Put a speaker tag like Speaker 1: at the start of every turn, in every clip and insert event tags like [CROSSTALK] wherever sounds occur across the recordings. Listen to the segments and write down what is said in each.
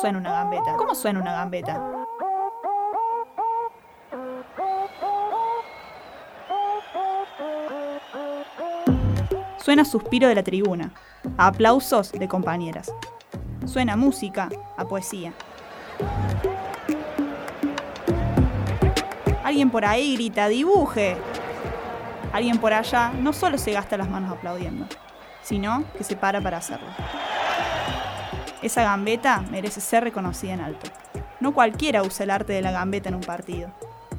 Speaker 1: suena una gambeta? ¿Cómo suena una gambeta? Suena suspiro de la tribuna, a aplausos de compañeras. Suena música, a poesía. Alguien por ahí grita, dibuje. Alguien por allá no solo se gasta las manos aplaudiendo, sino que se para para hacerlo. Esa gambeta merece ser reconocida en alto. No cualquiera usa el arte de la gambeta en un partido,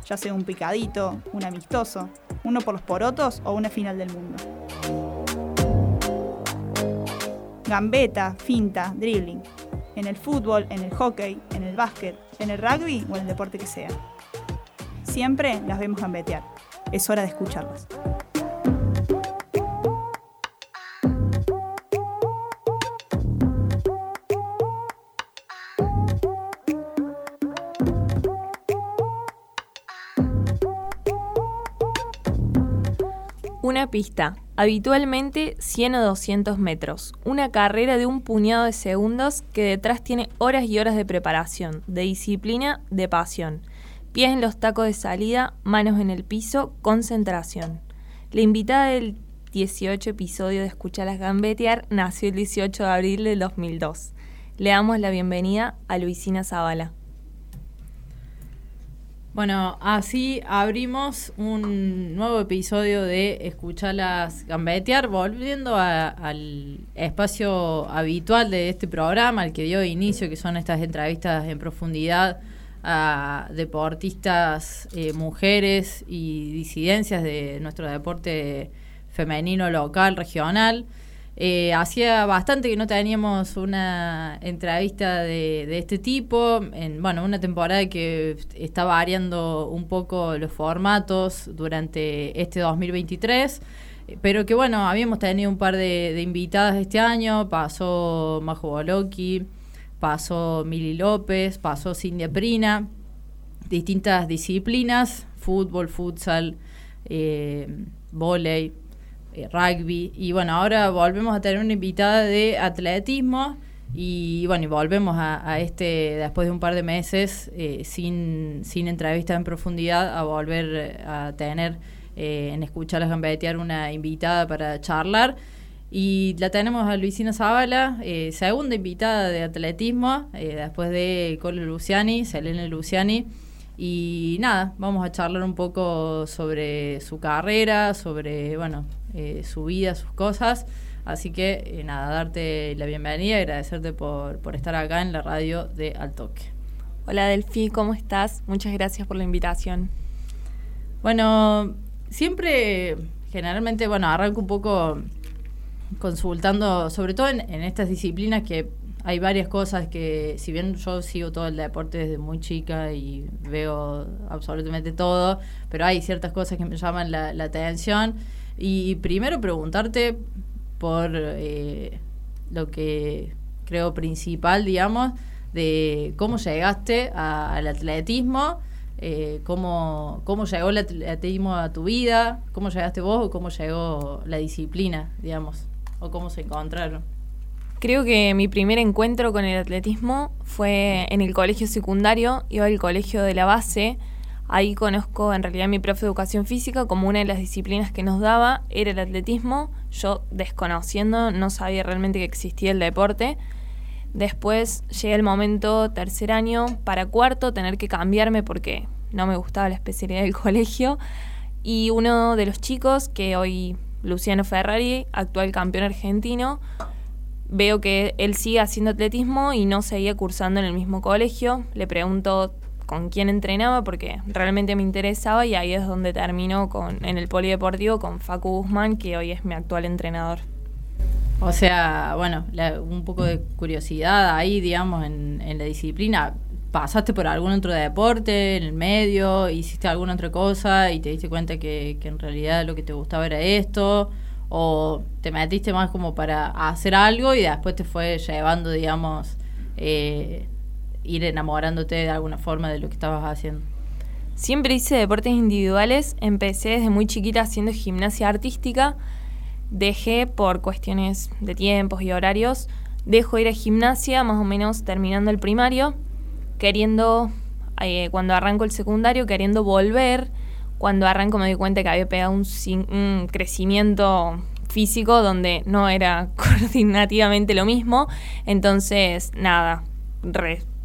Speaker 1: ya sea un picadito, un amistoso, uno por los porotos o una final del mundo. Gambeta, finta, dribbling. En el fútbol, en el hockey, en el básquet, en el rugby o en el deporte que sea. Siempre las vemos gambetear. Es hora de escucharlas.
Speaker 2: Una pista, habitualmente 100 o 200 metros. Una carrera de un puñado de segundos que detrás tiene horas y horas de preparación, de disciplina, de pasión. Pies en los tacos de salida, manos en el piso, concentración. La invitada del 18 episodio de Escucharlas Gambetear nació el 18 de abril del 2002. Le damos la bienvenida a Luisina Zavala.
Speaker 3: Bueno, así abrimos un nuevo episodio de Escucharlas Gambetear, volviendo al espacio habitual de este programa, al que dio inicio, que son estas entrevistas en profundidad a deportistas, eh, mujeres y disidencias de nuestro deporte femenino local, regional. Eh, hacía bastante que no teníamos una entrevista de, este tipo, en bueno, una temporada que está variando un poco los formatos durante este 2023, pero que bueno, habíamos tenido un par de, invitadas este año, pasó Majo Boloki, pasó Mili López, pasó Cindy Prina, distintas disciplinas, fútbol, futsal, eh, rugby. Y bueno, ahora volvemos a tener una invitada de atletismo. Y bueno, y volvemos a, este, después de un par de meses, eh, sin, sin entrevista en profundidad, a volver a tener en Escuchar las Gambetear una invitada para charlar. Y la tenemos a Luisina Zavala, eh, segunda invitada de atletismo, eh, después de Cole Luciani, Selene Luciani. Y nada, vamos a charlar un poco sobre su carrera, sobre, bueno, eh, su vida, sus cosas. Así que nada, darte la bienvenida y agradecerte por, por estar acá en la radio de Altoque.
Speaker 2: Hola Delfi, ¿cómo estás? Muchas gracias por la invitación.
Speaker 3: Bueno, siempre, generalmente, bueno, arranco un poco consultando, sobre todo en, estas disciplinas que hay varias cosas que, si bien yo sigo todo el deporte desde muy chica y veo absolutamente todo, pero hay ciertas cosas que me llaman la, atención. Y primero preguntarte por eh, lo que creo principal, digamos, de cómo llegaste al atletismo, eh, cómo, cómo llegó el atletismo a tu vida, cómo llegaste vos o cómo llegó la disciplina, digamos o cómo se encontraron?
Speaker 2: Creo que mi primer encuentro con el atletismo fue en el colegio secundario, iba al colegio de la base, ahí conozco en realidad mi profe de educación física como una de las disciplinas que nos daba era el atletismo, yo desconociendo no sabía realmente que existía el deporte. Después llegué el momento tercer año para cuarto tener que cambiarme porque no me gustaba la especialidad del [LAUGHS] colegio y uno de los chicos que hoy Luciano Ferrari, actual campeón argentino. Veo que él sigue haciendo atletismo y no seguía cursando en el mismo colegio. Le pregunto con quién entrenaba porque realmente me interesaba y ahí es donde termino con, en el polideportivo con Facu Guzmán, que hoy es mi actual entrenador.
Speaker 3: O sea, bueno, un poco de curiosidad ahí, digamos, en, la disciplina. Pasaste por algún otro deporte en el medio, hiciste alguna otra cosa y te diste cuenta que, en realidad lo que te gustaba era esto, o te metiste más como para hacer algo y después te fue llevando, digamos, eh, ir enamorándote de alguna forma de lo que estabas haciendo.
Speaker 2: Siempre hice deportes individuales, empecé desde muy chiquita haciendo gimnasia artística, dejé por cuestiones de tiempos y horarios dejo ir a gimnasia más o menos terminando el primario, queriendo, eh, cuando arranco el secundario, queriendo volver. Cuando arranco me doy cuenta que había pegado un, crecimiento físico donde no era [LAUGHS] coordinativamente lo mismo. Entonces, nada,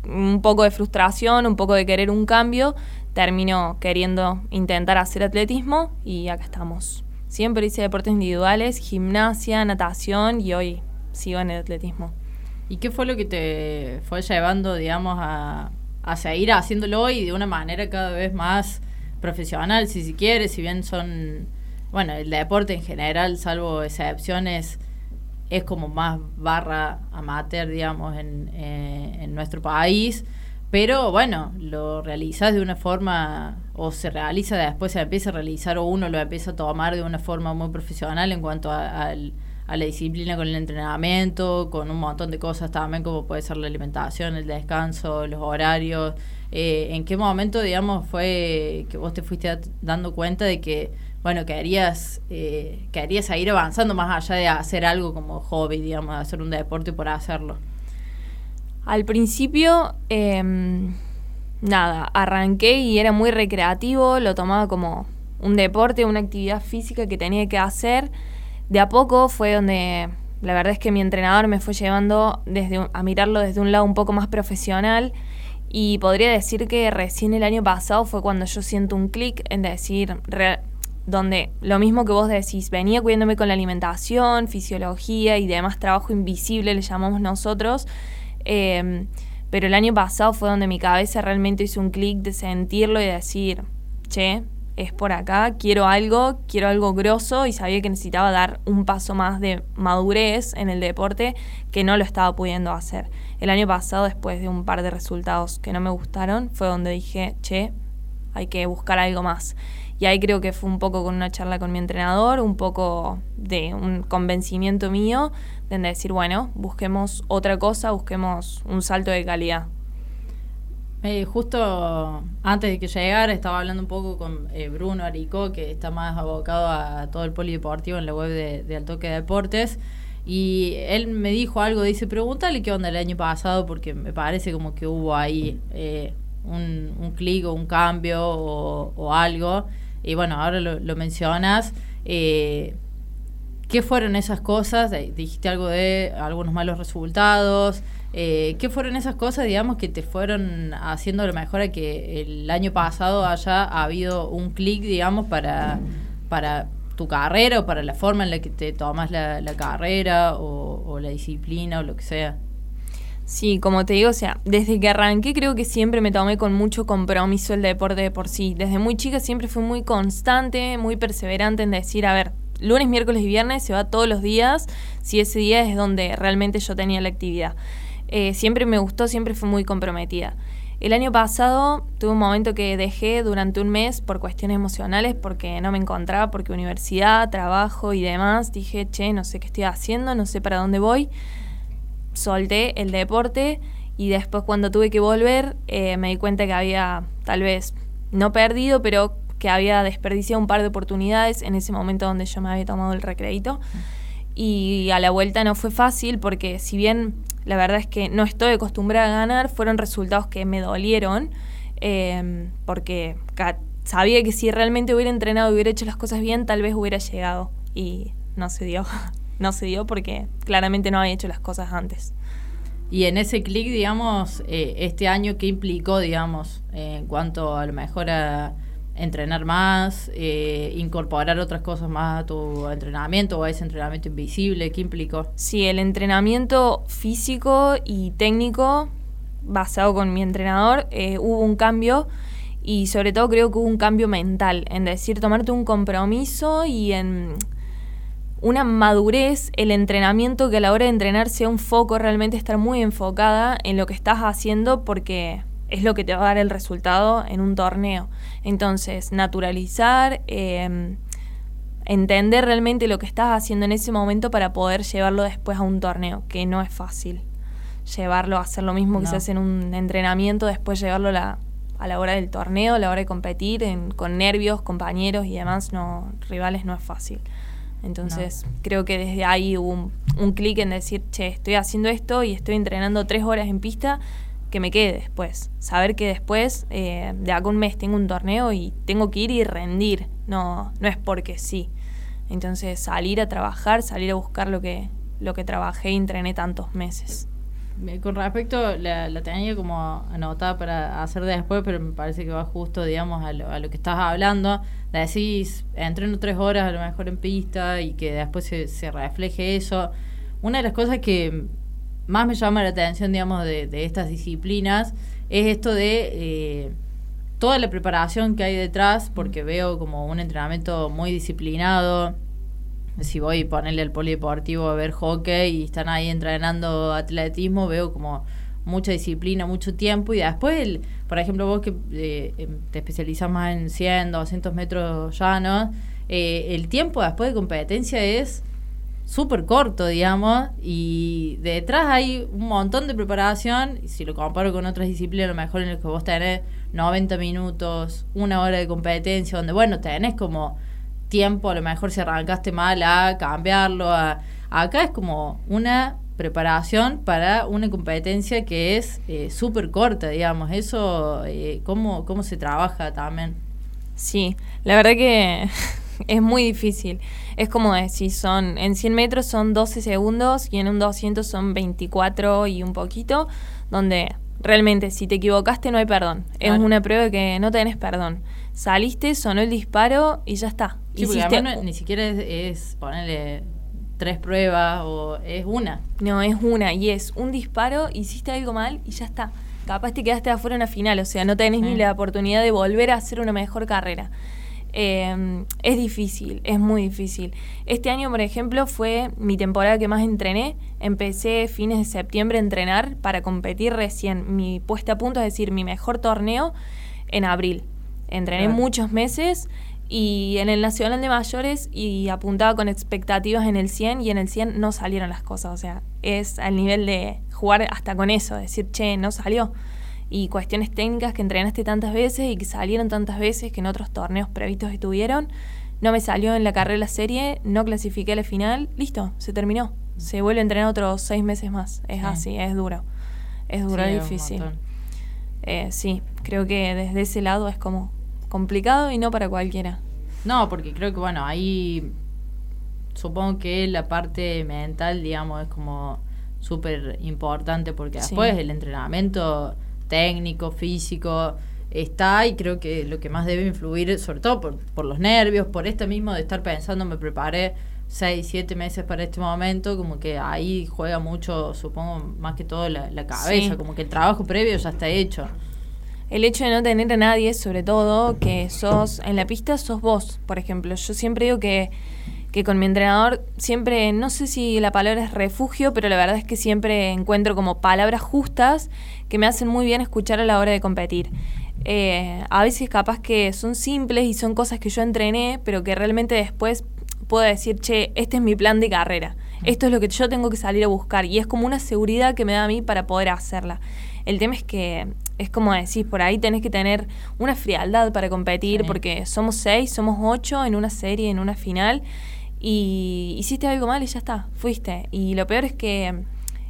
Speaker 2: un poco de frustración, un poco de querer un cambio, termino queriendo intentar hacer atletismo y acá estamos. Siempre hice deportes individuales, gimnasia, natación y hoy sigo en el atletismo.
Speaker 3: ¿Y qué fue lo que te fue llevando, digamos, a, a seguir haciéndolo y de una manera cada vez más profesional, si se quiere, si bien son, bueno, el deporte en general, salvo excepciones, es como más barra amateur, digamos, en, eh, en nuestro país. Pero bueno, lo realizas de una forma, o se realiza después, se empieza a realizar, o uno lo empieza a tomar de una forma muy profesional en cuanto a, la disciplina con el entrenamiento, con un montón de cosas también, como puede ser la alimentación, el descanso, los horarios. Eh, ¿En qué momento, digamos, fue que vos te fuiste dando cuenta de que, bueno, querías, eh, querías seguir avanzando más allá de hacer algo como hobby, digamos, hacer un deporte por hacerlo?
Speaker 2: Al principio, em, nada, arranqué y era muy recreativo, lo tomaba como un deporte, una actividad física que tenía que hacer. De a poco fue donde la verdad es que mi entrenador me fue llevando desde a mirarlo desde un lado un poco más profesional y podría decir que recién el año pasado fue cuando yo siento un clic en decir donde lo mismo que vos decís, venía cuidándome con la alimentación, fisiología y demás trabajo invisible le llamamos nosotros Em, pero el año pasado fue donde mi cabeza realmente hizo un clic de sentirlo y decir, che, es por acá, quiero algo, quiero algo grosso y sabía que necesitaba dar un paso más de madurez en el deporte que no lo estaba pudiendo hacer. El año pasado, después de un par de resultados que no me gustaron, fue donde dije, che, hay que buscar algo más. Y ahí creo que fue un poco con una charla con mi entrenador, un poco de un convencimiento mío de decir, bueno, busquemos otra cosa, busquemos un salto de calidad.
Speaker 3: Eh, justo antes de que llegara estaba hablando un poco con eh, Bruno Arico, que está más abocado a todo el polideportivo en la web de, de Altoque Deportes. Y él me dijo algo, dice, pregúntale qué onda el año pasado, porque me parece como que hubo ahí eh, un, un clic o un cambio o, algo. Y bueno, ahora lo, mencionas. Eh, ¿Qué fueron esas cosas? Dijiste algo de algunos malos resultados. Eh, ¿Qué fueron esas cosas, digamos, que te fueron haciendo lo mejor a que el año pasado haya habido un clic, digamos, para, para tu carrera o para la forma en la que te tomas la, carrera o, la disciplina o lo que sea?
Speaker 2: Sí, como te digo, o sea, desde que arranqué creo que siempre me tomé con mucho compromiso el deporte de por sí. Desde muy chica siempre fui muy constante, muy perseverante en decir, a ver, lunes, miércoles y viernes se va todos los días, si ese día es donde realmente yo tenía la actividad. Eh, siempre me gustó, siempre fui muy comprometida. El año pasado tuve un momento que dejé durante un mes por cuestiones emocionales, porque no me encontraba, porque universidad, trabajo y demás. Dije, che, no sé qué estoy haciendo, no sé para dónde voy. Solté el deporte y después cuando tuve que volver eh, me di cuenta que había tal vez no perdido, pero que había desperdiciado un par de oportunidades en ese momento donde yo me había tomado el recrédito. Y a la vuelta no fue fácil porque si bien la verdad es que no estoy acostumbrada a ganar, fueron resultados que me dolieron em, porque sabía que si realmente hubiera entrenado y hubiera hecho las cosas bien, tal vez hubiera llegado y no se dio. [LAUGHS] no se dio porque claramente no había hecho las cosas antes.
Speaker 3: Y en ese clic, digamos, eh, este año, ¿qué implicó, digamos, en cuanto a lo mejor a entrenar más, eh, incorporar otras cosas más a tu entrenamiento o a ese entrenamiento invisible? ¿Qué implicó?
Speaker 2: Sí, el entrenamiento físico y técnico basado con mi entrenador eh, hubo un cambio y sobre todo creo que hubo un cambio mental, en decir, tomarte un compromiso y en una madurez, el entrenamiento que a la hora de entrenar sea un foco, realmente estar muy enfocada en lo que estás haciendo porque es lo que te va a dar el resultado en un torneo. Entonces, naturalizar, em, entender realmente lo que estás haciendo en ese momento para poder llevarlo después a un torneo, que no es fácil. Llevarlo a hacer lo mismo que se hace en un entrenamiento, después llevarlo a la, a la hora del torneo, a la hora de competir, con nervios, compañeros y demás, no, rivales, no es fácil. Entonces creo que desde ahí hubo un, un clic en decir, che, estoy haciendo esto y estoy entrenando tres horas en pista, que me quede después. Saber que después, eh, de acá un mes, tengo un torneo y tengo que ir y rendir. No, no es porque sí. Entonces salir a trabajar, salir a buscar lo que, lo que trabajé y entrené tantos meses.
Speaker 3: Con respecto, la, la, tenía como anotada para hacer después, pero me parece que va justo, digamos, a lo, a lo que estás hablando. Decís, entreno tres horas a lo mejor en pista y que después se, se refleje eso. Una de las cosas que más me llama la atención, digamos, de, de estas disciplinas es esto de eh, toda la preparación que hay detrás, porque veo como un entrenamiento muy disciplinado, si voy a ponerle al polideportivo a ver hockey y están ahí entrenando atletismo, veo como mucha disciplina, mucho tiempo y después, el, por ejemplo, vos que eh, em, te especializas más en 100, 200 metros llanos, eh, el tiempo después de competencia es súper corto, digamos, y detrás hay un montón de preparación, y si lo comparo con otras disciplinas, a lo mejor en el que vos tenés 90 minutos, una hora de competencia, donde, bueno, tenés como tiempo, a lo mejor si arrancaste mal, a cambiarlo. A, acá es como una preparación para una competencia que es eh, súper corta, digamos. Eso, eh, ¿cómo, ¿cómo se trabaja también?
Speaker 2: Sí, la verdad que [LAUGHS] es muy difícil. Es como decir, son en 100 metros son 12 segundos y en un 200 son 24 y un poquito, donde realmente si te equivocaste no hay perdón. Es una prueba que no tenés perdón saliste, sonó el disparo y ya está.
Speaker 3: Sí, ni siquiera es, ponerle tres pruebas o es una.
Speaker 2: No, es una y es un disparo, hiciste algo mal y ya está. Capaz te quedaste afuera en una final, o sea, no tenés ni la oportunidad de volver a hacer una mejor carrera. Eh, es difícil, es muy difícil. Este año, por ejemplo, fue mi temporada que más entrené. Empecé fines de septiembre a entrenar para competir recién mi puesta a punto, es decir, mi mejor torneo en abril. Entrené muchos meses y en el Nacional de Mayores y apuntaba con expectativas en el 100 y en el 100 no salieron las cosas. O sea, es al nivel de jugar hasta con eso, decir, che, no salió. Y cuestiones técnicas que entrenaste tantas veces y que salieron tantas veces que en otros torneos previstos estuvieron. No me salió en la carrera la serie, no clasifiqué a la final, listo, se terminó. Se vuelve a entrenar otros seis meses más. Es así, es duro. Es duro, es difícil. Eh, sí, creo que desde ese lado es como complicado y no para cualquiera.
Speaker 3: No, porque creo que, bueno, ahí supongo que la parte mental, digamos, es como súper importante porque después el entrenamiento técnico, físico, está y creo que lo que más debe influir, sobre todo por, por los nervios, por este mismo de estar pensando, me preparé seis, siete meses para este momento, como que ahí juega mucho, supongo, más que todo la, cabeza, como que el trabajo previo ya está hecho
Speaker 2: el hecho de no tener a nadie, sobre todo, que sos en la pista, sos vos, por ejemplo. Yo siempre digo que, que con mi entrenador, siempre, no sé si la palabra es refugio, pero la verdad es que siempre encuentro como palabras justas que me hacen muy bien escuchar a la hora de competir. Eh, a veces capaz que son simples y son cosas que yo entrené, pero que realmente después puedo decir, che, este es mi plan de carrera. Esto es lo que yo tengo que salir a buscar. Y es como una seguridad que me da a mí para poder hacerla. El tema es que es como decís, por ahí tenés que tener una frialdad para competir, porque somos seis, somos ocho en una serie, en una final, y hiciste algo mal y ya está, fuiste. Y lo peor es que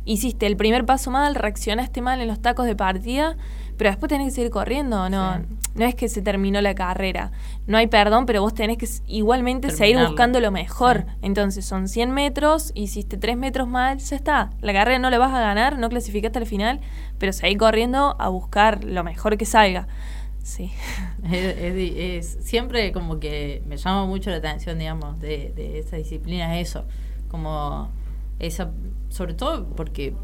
Speaker 2: hiciste el primer paso mal, reaccionaste mal en los tacos de partida, pero después tenés que seguir corriendo, no, no es que se terminó la carrera, no hay perdón, pero vos tenés que igualmente seguir buscando lo mejor. Entonces son 100 metros, hiciste 3 metros mal, ya está, la carrera no la vas a ganar, no clasificaste al final, pero seguir corriendo a buscar lo mejor que salga. Sí. [LAUGHS]
Speaker 3: Es, siempre como que me llama mucho la atención, digamos, de, de esa disciplina, eso, como esa, sobre todo porque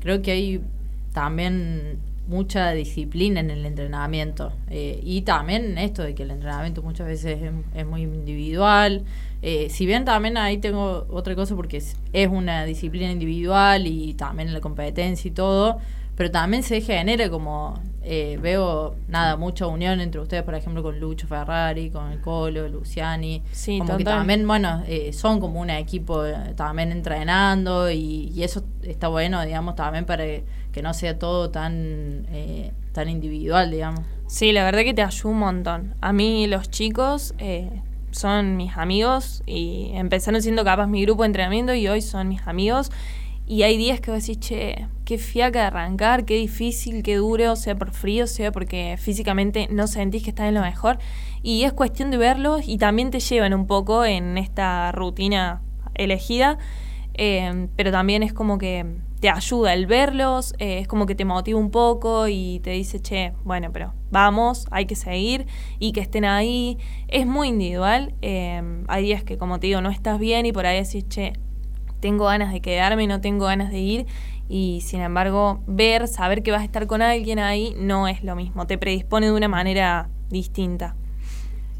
Speaker 3: creo que hay también mucha disciplina en el entrenamiento. Eh, y también esto de que el entrenamiento muchas veces es, muy individual. Eh, si bien también ahí tengo otra cosa porque es, es, una disciplina individual y también la competencia y todo pero también se genera como eh, veo nada mucha unión entre ustedes por ejemplo con Lucho Ferrari con el Colo Luciani sí, como que también bueno son como un equipo también entrenando y, y eso está bueno digamos también para que no sea todo tan, eh, tan individual, digamos.
Speaker 2: Sí, la verdad que te ayuda un montón. A mí los chicos, eh, son mis amigos y empezaron siendo capaz mi grupo de entrenamiento y hoy son mis amigos. Y hay días que vos decís, che, qué fiaca de arrancar, qué difícil, qué duro, sea por frío, sea porque físicamente no sentís que estás en lo mejor. Y es cuestión de verlos y también te llevan un poco en esta rutina elegida, eh, pero también es como que te ayuda el verlos, eh, es como que te motiva un poco y te dice, che, bueno, pero vamos, hay que seguir y que estén ahí. Es muy individual. Eh, hay días que, como te digo, no estás bien y por ahí decís, che, tengo ganas de quedarme, no tengo ganas de ir. Y sin embargo, ver, saber que vas a estar con alguien ahí no es lo mismo, te predispone de una manera distinta.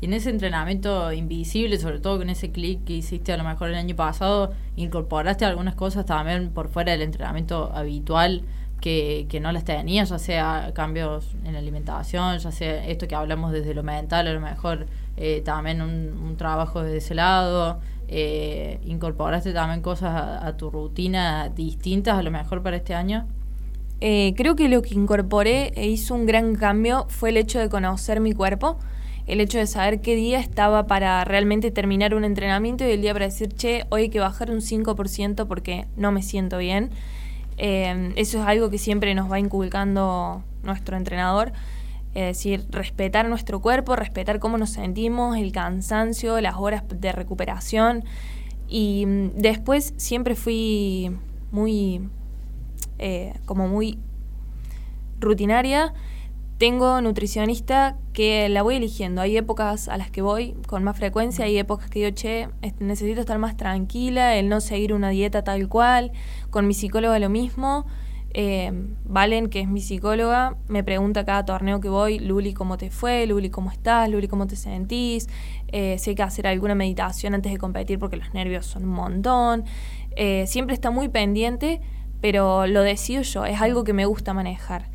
Speaker 3: Y en ese entrenamiento invisible, sobre todo con ese clic que hiciste a lo mejor el año pasado, incorporaste algunas cosas también por fuera del entrenamiento habitual que, que no las tenías, ya sea cambios en la alimentación, ya sea esto que hablamos desde lo mental, a lo mejor eh, también un, un, trabajo desde ese lado. Eh, ¿Incorporaste también cosas a, tu rutina distintas a lo mejor para este año?
Speaker 2: Eh, creo que lo que incorporé e hizo un gran cambio fue el hecho de conocer mi cuerpo, el hecho de saber qué día estaba para realmente terminar un entrenamiento y el día para decir, che, hoy hay que bajar un 5% porque no me siento bien. Eh, eso es algo que siempre nos va inculcando nuestro entrenador. Es decir, respetar nuestro cuerpo, respetar cómo nos sentimos, el cansancio, las horas de recuperación. Y mm, después siempre fui muy, eh, como muy rutinaria. Tengo nutricionista que la voy eligiendo. Hay épocas a las que voy con más frecuencia, hay épocas que digo, che, necesito estar más tranquila, el no seguir una dieta tal cual. Con mi psicóloga lo mismo. Eh, Valen, que es mi psicóloga, me pregunta cada torneo que voy, Luli, ¿cómo te fue? Luli, ¿cómo estás? Luli, ¿cómo te sentís? Eh, sé que hacer alguna meditación antes de competir porque los nervios son un montón. Eh, siempre está muy pendiente, pero lo decido yo, es algo que me gusta manejar.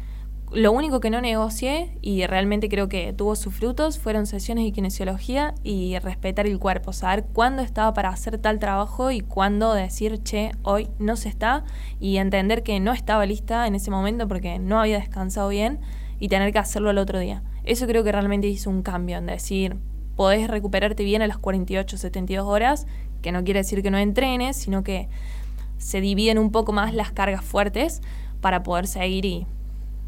Speaker 2: Lo único que no negocié y realmente creo que tuvo sus frutos fueron sesiones de kinesiología y respetar el cuerpo, saber cuándo estaba para hacer tal trabajo y cuándo decir, che, hoy no se está y entender que no estaba lista en ese momento porque no había descansado bien y tener que hacerlo al otro día. Eso creo que realmente hizo un cambio en decir, podés recuperarte bien a las 48, 72 horas, que no quiere decir que no entrenes, sino que se dividen un poco más las cargas fuertes para poder seguir y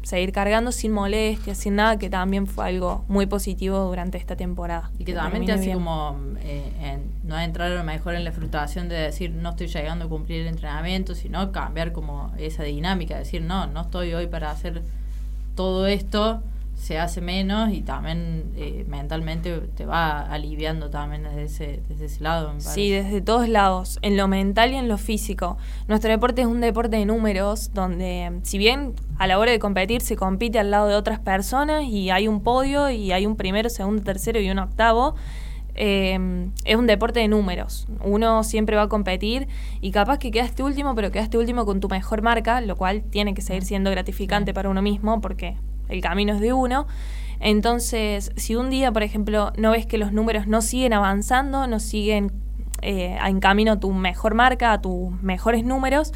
Speaker 2: seguir cargando sin molestias, sin nada, que también fue algo muy positivo durante esta temporada.
Speaker 3: Y que, también te hace como eh, no entrar a lo mejor en la frustración de decir no estoy llegando a cumplir el entrenamiento, sino cambiar como esa dinámica, decir no, no estoy hoy para hacer todo esto se hace menos y también eh, mentalmente te va aliviando también desde ese, desde ese lado.
Speaker 2: sí, desde todos lados, en lo mental y en lo físico. Nuestro deporte es un deporte de números donde si bien a la hora de competir se compite al lado de otras personas y hay un podio y hay un primero, segundo, tercero y un octavo, eh, es un deporte de números. Uno siempre va a competir y capaz que quedaste último, pero quedaste último con tu mejor marca, lo cual tiene que seguir siendo gratificante para uno mismo porque el camino es de uno. Entonces, si un día, por ejemplo, no ves que los números no siguen avanzando, no siguen eh, en camino a tu mejor marca, a tus mejores números,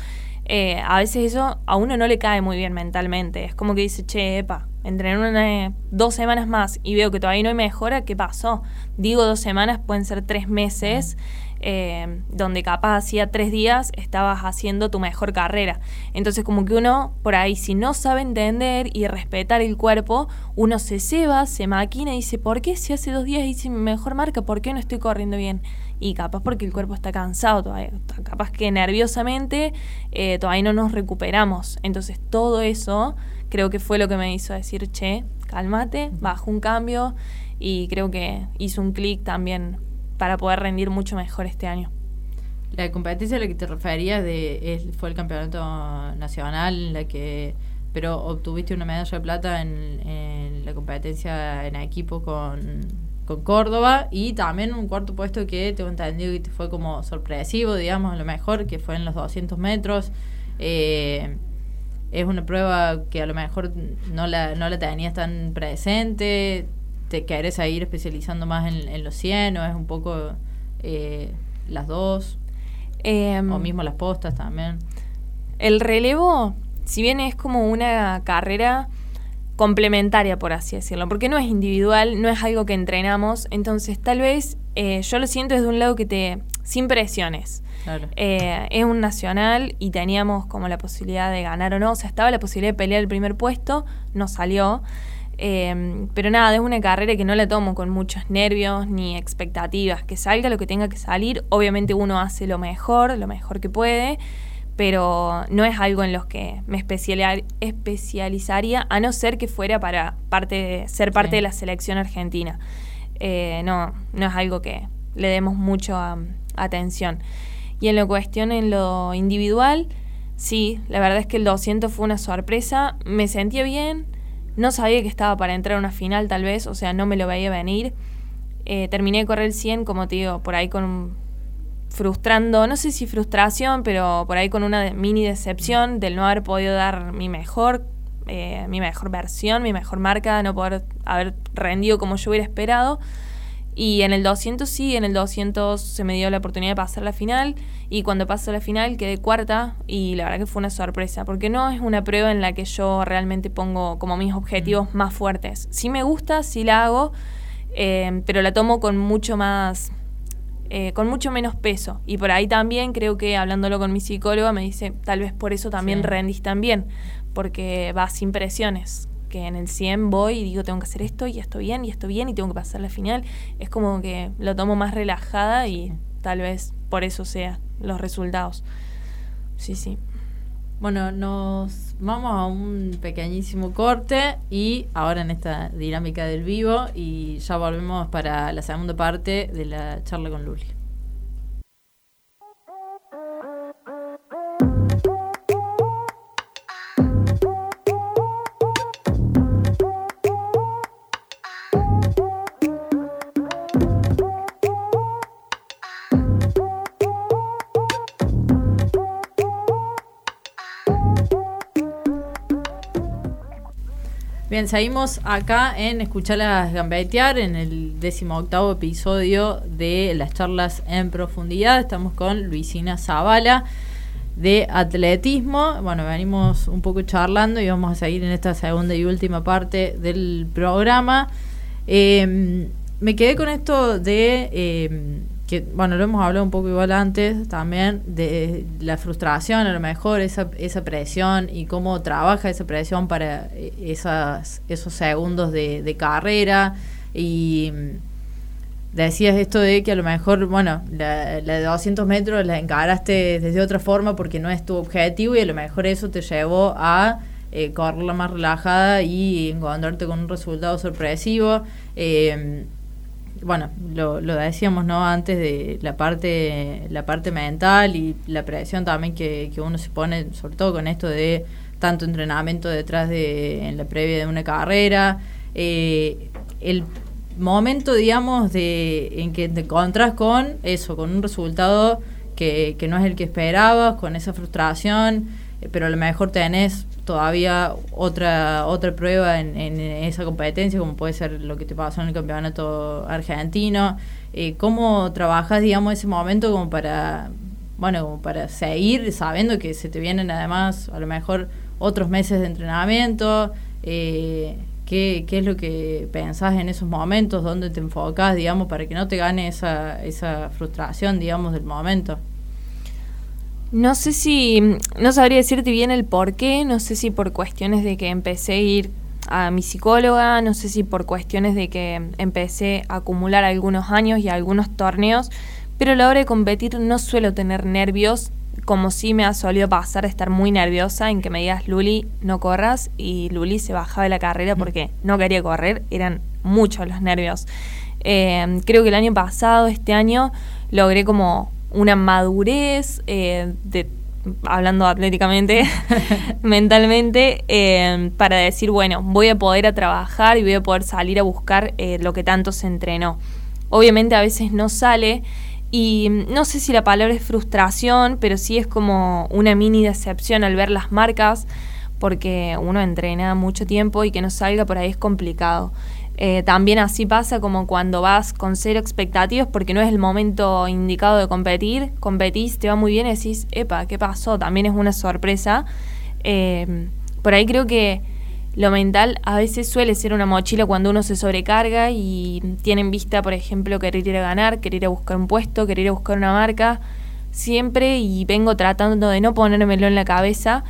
Speaker 2: eh, a veces eso a uno no le cae muy bien mentalmente. Es como que dice, che, epa, entrené dos semanas más y veo que todavía no hay mejora, ¿qué pasó? Digo dos semanas, pueden ser tres meses eh, donde capaz hacía tres días estabas haciendo tu mejor carrera. Entonces como que uno por ahí si no sabe entender y respetar el cuerpo, uno se ceba, se maquina y dice, ¿por qué si hace dos días hice mi mejor marca? ¿Por qué no estoy corriendo bien? Y capaz porque el cuerpo está cansado todavía, capaz que nerviosamente eh, todavía no nos recuperamos. Entonces todo eso creo que fue lo que me hizo decir, che, cálmate, bajo un cambio y creo que hizo un clic también para poder rendir mucho mejor este año.
Speaker 3: La competencia a la que te referías de, fue el campeonato nacional, en la que pero obtuviste una medalla de plata en, la competencia en equipo con, con, Córdoba y también un cuarto puesto que tengo entendido que fue como sorpresivo, digamos, a lo mejor, que fue en los 200 metros. Eh, es una prueba que a lo mejor no la, no la tenías tan presente, te querés ir especializando más en, los 100 o es un poco eh, las dos, em, o mismo las postas también.
Speaker 2: El relevo, si bien es como una carrera complementaria, por así decirlo, porque no es individual, no es algo que entrenamos, entonces tal vez eh, yo lo siento desde un lado que te, sin presiones. Eh, es un nacional y teníamos como la posibilidad de ganar o no, o sea, estaba la posibilidad de pelear el primer puesto, no salió. Eh, pero nada, es una carrera que no la tomo con muchos nervios ni expectativas. Que salga lo que tenga que salir. Obviamente uno hace lo mejor, lo mejor que puede pero no es algo en lo que me especializaría, a no ser que fuera para parte ser parte de la selección argentina. Eh, no, no es algo que le demos mucho atención. Y en lo cuestión en lo individual, sí, la verdad es que el 200 fue una sorpresa, me sentía bien, no sabía que estaba para entrar a una final tal vez, o sea, no me lo veía venir. Eh, terminé de correr el 100, como te digo, por ahí con frustrando, no sé si frustración, pero por ahí con una mini decepción del no haber podido dar mi mejor, eh, mi mejor versión, mi mejor marca, no poder haber rendido como yo hubiera esperado. Y en el 200 sí, en el 200 se me dio la oportunidad de pasar la final y cuando pasó la final quedé cuarta y la verdad que fue una sorpresa, porque no es una prueba en la que yo realmente pongo como mis objetivos más fuertes. Sí me gusta, sí la hago, eh, pero la tomo con mucho más eh, con mucho menos peso. Y por ahí también creo que hablándolo con mi psicóloga me dice, tal vez por eso también rendís tan bien, porque vas sin presiones. Que en el 100 voy y digo, tengo que hacer esto y esto bien y esto bien y tengo que pasar la final. Es como que lo tomo más relajada y tal vez por eso sea los resultados. Sí, sí.
Speaker 3: Bueno, nos vamos a un pequeñísimo corte y ahora en esta dinámica del vivo y ya volvemos para la segunda parte de la charla con Luli. Bien, seguimos acá en Escucharlas Gambetear, en el decimoctavo episodio de las charlas en profundidad. Estamos con Luisina Zavala de atletismo. Bueno, venimos un poco charlando y vamos a seguir en esta segunda y última parte del programa. Eh, me quedé con esto de eh, que bueno, lo hemos hablado un poco igual antes también, de la frustración, a lo mejor esa, esa presión y cómo trabaja esa presión para eh, esas, esos segundos de, carrera. Y mm, decías esto de que a lo mejor, bueno, la, de 200 metros la encaraste desde otra forma porque no es tu objetivo y a lo mejor eso te llevó a eh, correrla más relajada y encontrarte con un resultado sorpresivo. Eh, bueno, lo, lo decíamos no antes de la parte la parte mental y la presión también que, que uno se pone sobre todo con esto de tanto entrenamiento detrás de en la previa de una carrera eh, el momento digamos de en que te encontrás con eso con un resultado que, que no es el que esperabas con esa frustración pero a lo mejor tenés todavía otra otra prueba en, esa competencia, como puede ser lo que te pasó en el campeonato argentino. Eh, ¿Cómo trabajas, digamos, ese momento como para, bueno, como para seguir sabiendo que se te vienen además a lo mejor otros meses de entrenamiento? Eh, ¿qué, ¿Qué es lo que pensás en esos momentos? ¿Dónde te enfocas, digamos, para que no te gane esa, esa frustración, digamos, del momento?
Speaker 2: No sé si, no sabría decirte bien el por qué, no sé si por cuestiones de que empecé a ir a mi psicóloga, no sé si por cuestiones de que empecé a acumular algunos años y algunos torneos, pero a la hora de competir no suelo tener nervios, como si me ha solido pasar de estar muy nerviosa en que me digas, Luli, no corras, y Luli se bajaba de la carrera porque no quería correr, eran muchos los nervios. Eh, creo que el año pasado, este año, logré como una madurez, eh, de, hablando atléticamente, [LAUGHS] mentalmente, eh, para decir, bueno, voy a poder a trabajar y voy a poder salir a buscar eh, lo que tanto se entrenó. Obviamente a veces no sale y no sé si la palabra es frustración, pero sí es como una mini decepción al ver las marcas, porque uno entrena mucho tiempo y que no salga por ahí es complicado. Eh, también así pasa como cuando vas con cero expectativas porque no es el momento indicado de competir, competís, te va muy bien y decís, epa, ¿qué pasó? También es una sorpresa. Eh, por ahí creo que lo mental a veces suele ser una mochila cuando uno se sobrecarga y tiene en vista, por ejemplo, querer ir a ganar, querer ir a buscar un puesto, querer ir a buscar una marca, siempre y vengo tratando de no ponérmelo en la cabeza,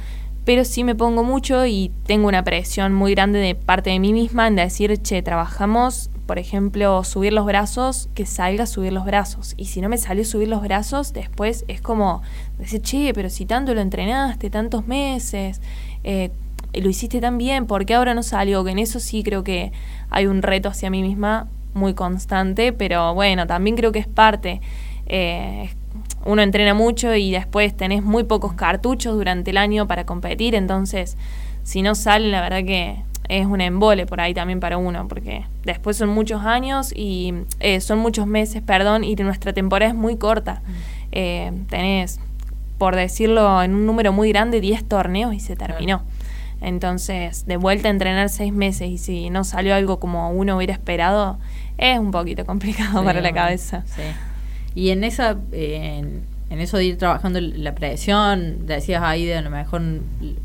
Speaker 2: pero sí me pongo mucho y tengo una presión muy grande de parte de mí misma en decir, che, trabajamos, por ejemplo, subir los brazos, que salga subir los brazos. Y si no me salió subir los brazos, después es como decir, che, pero si tanto lo entrenaste, tantos meses, eh, lo hiciste tan bien, ¿por qué ahora no salió? Que en eso sí creo que hay un reto hacia mí misma muy constante, pero bueno, también creo que es parte. Eh, uno entrena mucho y después tenés muy pocos cartuchos durante el año para competir, entonces si no sale, la verdad que es un embole por ahí también para uno, porque después son muchos años y eh, son muchos meses, perdón, y nuestra temporada es muy corta. Mm. Eh, tenés, por decirlo en un número muy grande, 10 torneos y se terminó. Entonces, de vuelta a entrenar seis meses y si no salió algo como uno hubiera esperado, es un poquito complicado para la cabeza.
Speaker 3: Sí. Y en esa, en, eso de ir trabajando la presión, decías ahí de a lo mejor,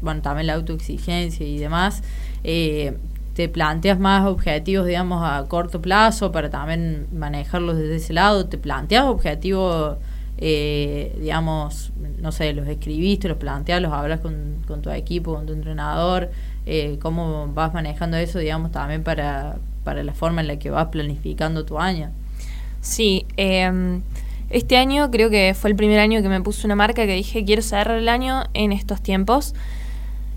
Speaker 3: bueno, también la autoexigencia y demás, eh, te planteas más objetivos, digamos, a corto plazo para también manejarlos desde ese lado, te planteas objetivos eh, digamos, no sé, los escribiste, los planteas, los hablas con, con tu equipo, con tu entrenador, eh, cómo vas manejando eso, digamos, también para, para la forma en la que vas planificando tu año.
Speaker 2: Sí, em, este año creo que fue el primer año que me puse una marca que dije quiero cerrar el año en estos tiempos.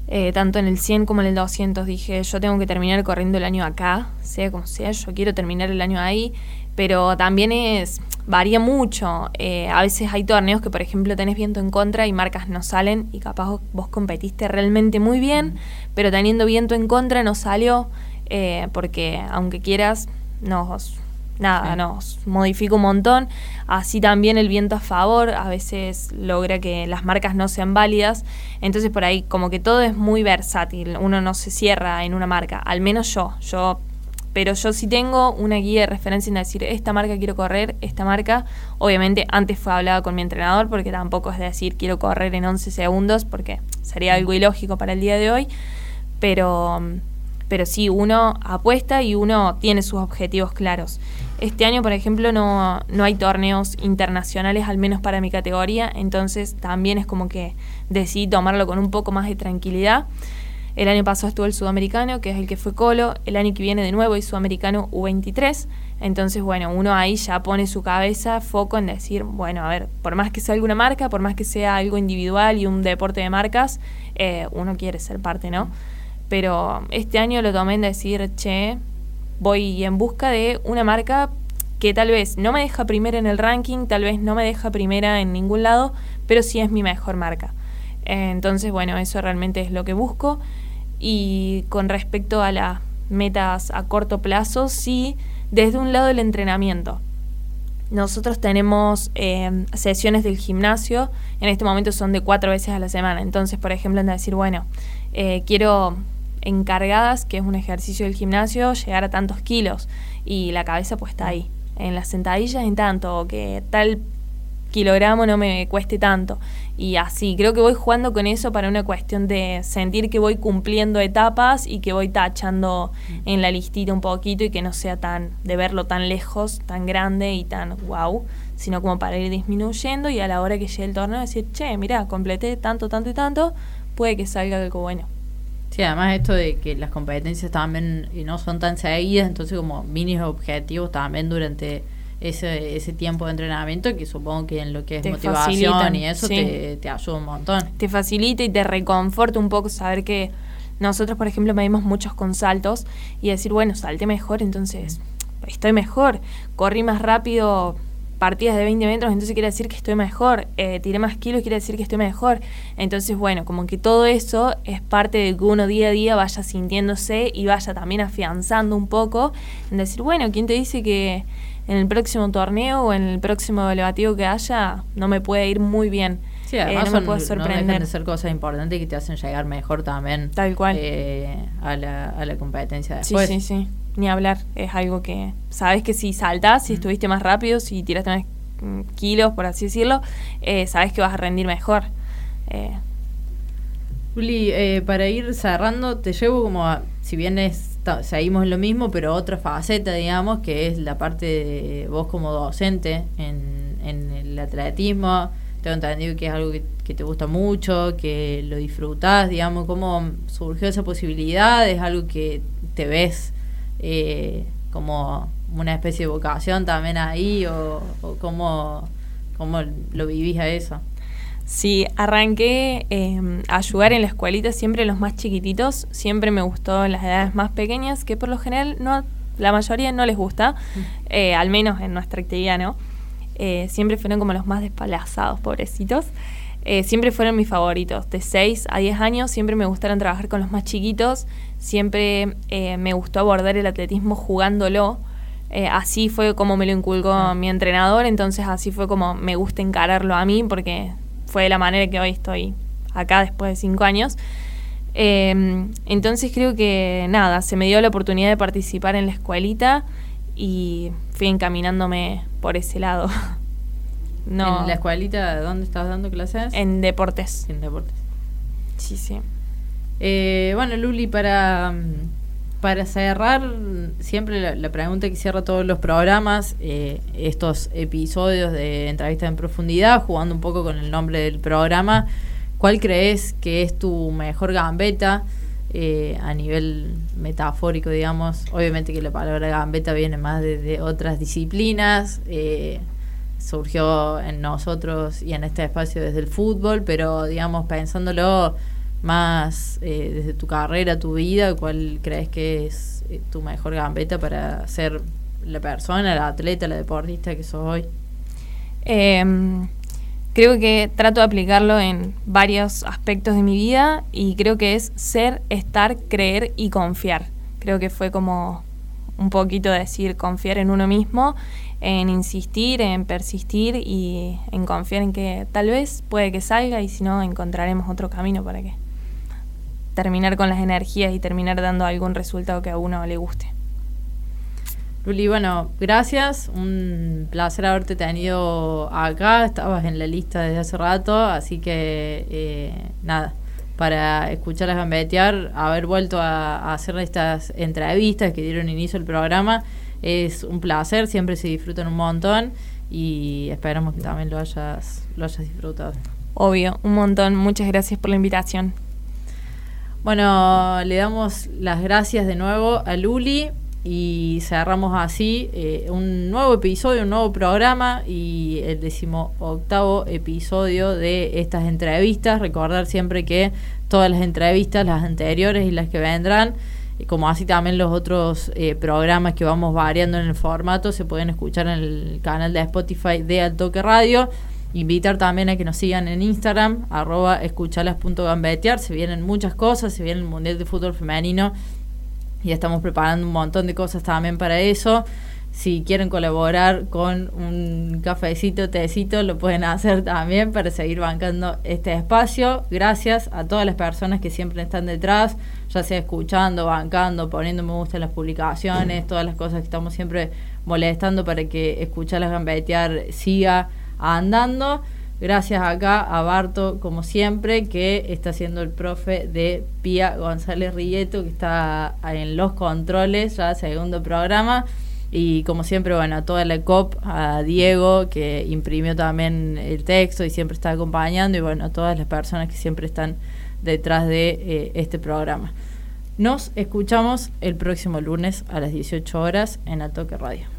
Speaker 2: Eh, tanto en el 100 como en el 200 dije yo tengo que terminar corriendo el año acá, sea como sea, yo quiero terminar el año ahí, pero también es varía mucho. Eh, a veces hay torneos que, por ejemplo, tenés viento en contra y marcas no salen y capaz vos competiste realmente muy bien, pero teniendo viento en contra no salió eh, porque aunque quieras, nos, nada, nos modifica un montón. Así también el viento a favor a veces logra que las marcas no sean válidas. Entonces por ahí como que todo es muy versátil, uno no se cierra en una marca, al menos yo. Yo pero yo sí tengo una guía de referencia en decir, esta marca quiero correr, esta marca, obviamente antes fue hablada con mi entrenador, porque tampoco es decir quiero correr en 11 segundos, porque sería algo ilógico para el día de hoy, pero, pero sí, uno apuesta y uno tiene sus objetivos claros. Este año, por ejemplo, no, no hay torneos internacionales, al menos para mi categoría, entonces también es como que decidí tomarlo con un poco más de tranquilidad. El año pasado estuvo el sudamericano, que es el que fue Colo. El año que viene de nuevo hay sudamericano U23. Entonces, bueno, uno ahí ya pone su cabeza, foco en decir, bueno, a ver, por más que sea alguna marca, por más que sea algo individual y un deporte de marcas, eh, uno quiere ser parte, ¿no? Pero este año lo tomé en decir, che, voy en busca de una marca que tal vez no me deja primera en el ranking, tal vez no me deja primera en ningún lado, pero sí es mi mejor marca. entonces, bueno, eso realmente es lo que busco. Y con respecto a las metas a corto plazo, sí, desde un lado del entrenamiento. Nosotros tenemos eh, sesiones del gimnasio, en este momento son de cuatro veces a la semana. Entonces, por ejemplo, en decir, bueno, eh, quiero encargadas, que es un ejercicio del gimnasio, llegar a tantos kilos y la cabeza pues está ahí. En las sentadillas en tanto, que tal kilogramo no me cueste tanto. Y así, creo que voy jugando con eso para una cuestión de sentir que voy cumpliendo etapas y que voy tachando mm. en la listita un poquito y que no sea tan, de verlo tan lejos, tan grande y tan wow, sino como para ir disminuyendo y a la hora que llegue el torneo decir, che, mira, completé tanto, tanto y tanto, puede que salga algo bueno.
Speaker 3: Sí, además esto de que las competencias también no son tan seguidas, entonces como mini objetivos también durante ese, ese tiempo de entrenamiento que supongo que en lo que es motivación y eso te, te, ayuda un montón.
Speaker 2: Te facilita y te reconforta un poco saber que nosotros, por ejemplo, medimos muchos con saltos y decir, bueno, salte mejor, entonces estoy mejor, corrí más rápido partidas de 20 metros, entonces quiere decir que estoy mejor, eh, tiré más kilos, quiere decir que estoy mejor. Entonces, bueno, como que todo eso es parte de que uno día a día vaya sintiéndose y vaya también afianzando un poco en decir, bueno, ¿quién te dice que en el próximo torneo o en el próximo elevativo que haya, no me puede ir muy bien.
Speaker 3: Sí, eh, además no me puedo sorprender. de ser cosas importantes que te hacen llegar mejor también.
Speaker 2: Tal cual.
Speaker 3: Eh, a, la, a la competencia después.
Speaker 2: Sí, sí, sí. Ni hablar. Es algo que sabes que si saltas, si estuviste más rápido, si tiraste más mm, kilos, por así decirlo, eh, sabes que vas a rendir mejor.
Speaker 3: Juli, eh, para ir cerrando, te llevo como a, si bien es, seguimos lo mismo, pero otra faceta, digamos, que es la parte de vos como docente en, en el atletismo. Tengo entendido que es algo que, te gusta mucho, que lo disfrutas, digamos, cómo surgió esa posibilidad, es algo que te ves eh, como una especie de vocación también ahí, o, o cómo, cómo lo vivís a eso.
Speaker 2: Sí, arranqué eh, a ayudar en la escuelita siempre los más chiquititos. Siempre me gustó en las edades más pequeñas, que por lo general no, la mayoría no les gusta, eh, al menos en nuestra actividad, ¿no? Eh, siempre fueron como los más despalazados, pobrecitos. siempre fueron mis favoritos. De 6 a 10 años siempre me gustaron trabajar con los más chiquitos. Siempre me gustó abordar el atletismo jugándolo. así fue como me lo inculcó ah. mi entrenador, entonces así fue como me gusta encararlo a mí porque fue la manera que hoy estoy acá después de cinco años. Em, entonces creo que nada, se me dio la oportunidad de participar en la escuelita y fui encaminándome por ese lado. [LAUGHS]
Speaker 3: no, ¿En la escuelita dónde estabas dando clases?
Speaker 2: En deportes.
Speaker 3: En deportes.
Speaker 2: Sí, sí.
Speaker 3: Eh, bueno, Luli, para para cerrar, siempre la, pregunta que cierra todos los programas, eh, estos episodios de entrevista en profundidad, jugando un poco con el nombre del programa, ¿cuál crees que es tu mejor gambeta eh, a nivel metafórico, digamos? Obviamente que la palabra gambeta viene más de, otras disciplinas, eh, surgió en nosotros y en este espacio desde el fútbol, pero digamos, pensándolo más eh, desde tu carrera, tu vida, cuál crees que es eh, tu mejor gambeta para ser la persona, la atleta, la deportista que sos hoy?
Speaker 2: Em, creo que trato de aplicarlo en varios aspectos de mi vida y creo que es ser, estar, creer y confiar. Creo que fue como un poquito decir confiar en uno mismo, en insistir, en persistir y en confiar en que tal vez puede que salga y si no encontraremos otro camino para que terminar con las energías y terminar dando algún resultado que a uno le guste.
Speaker 3: Luli, bueno, gracias. Un placer haberte tenido acá. Estabas en la lista desde hace rato, así que eh, nada, para escuchar a gambetear, haber vuelto a, hacer estas entrevistas que dieron inicio al programa, es un placer. Siempre se disfrutan un montón y esperamos que también lo hayas, lo hayas disfrutado.
Speaker 2: Obvio, un montón. Muchas gracias por la invitación.
Speaker 3: Bueno, le damos las gracias de nuevo a Luli y cerramos así eh, un nuevo episodio, un nuevo programa y el decimoctavo episodio de estas entrevistas. Recordar siempre que todas las entrevistas, las anteriores y las que vendrán, como así también los otros eh, programas que vamos variando en el formato, se pueden escuchar en el canal de Spotify de Altoque Radio. Invitar también a que nos sigan en Instagram, arroba escuchalas.gambetear. Se vienen muchas cosas, se viene el Mundial de Fútbol Femenino y estamos preparando un montón de cosas también para eso. Si quieren colaborar con un cafecito, tecito, lo pueden hacer también para seguir bancando este espacio. Gracias a todas las personas que siempre están detrás, ya sea escuchando, bancando, poniendo me gusta en las publicaciones, todas las cosas que estamos siempre molestando para que Escuchalas Gambetear siga andando. Gracias acá a Barto, como siempre, que está siendo el profe de Pía González Rilleto, que está en los controles, ya segundo programa. Y como siempre, bueno, a toda la COP, a Diego, que imprimió también el texto y siempre está acompañando, y bueno, a todas las personas que siempre están detrás de eh, este programa. Nos escuchamos el próximo lunes a las 18 horas en Atoque Radio.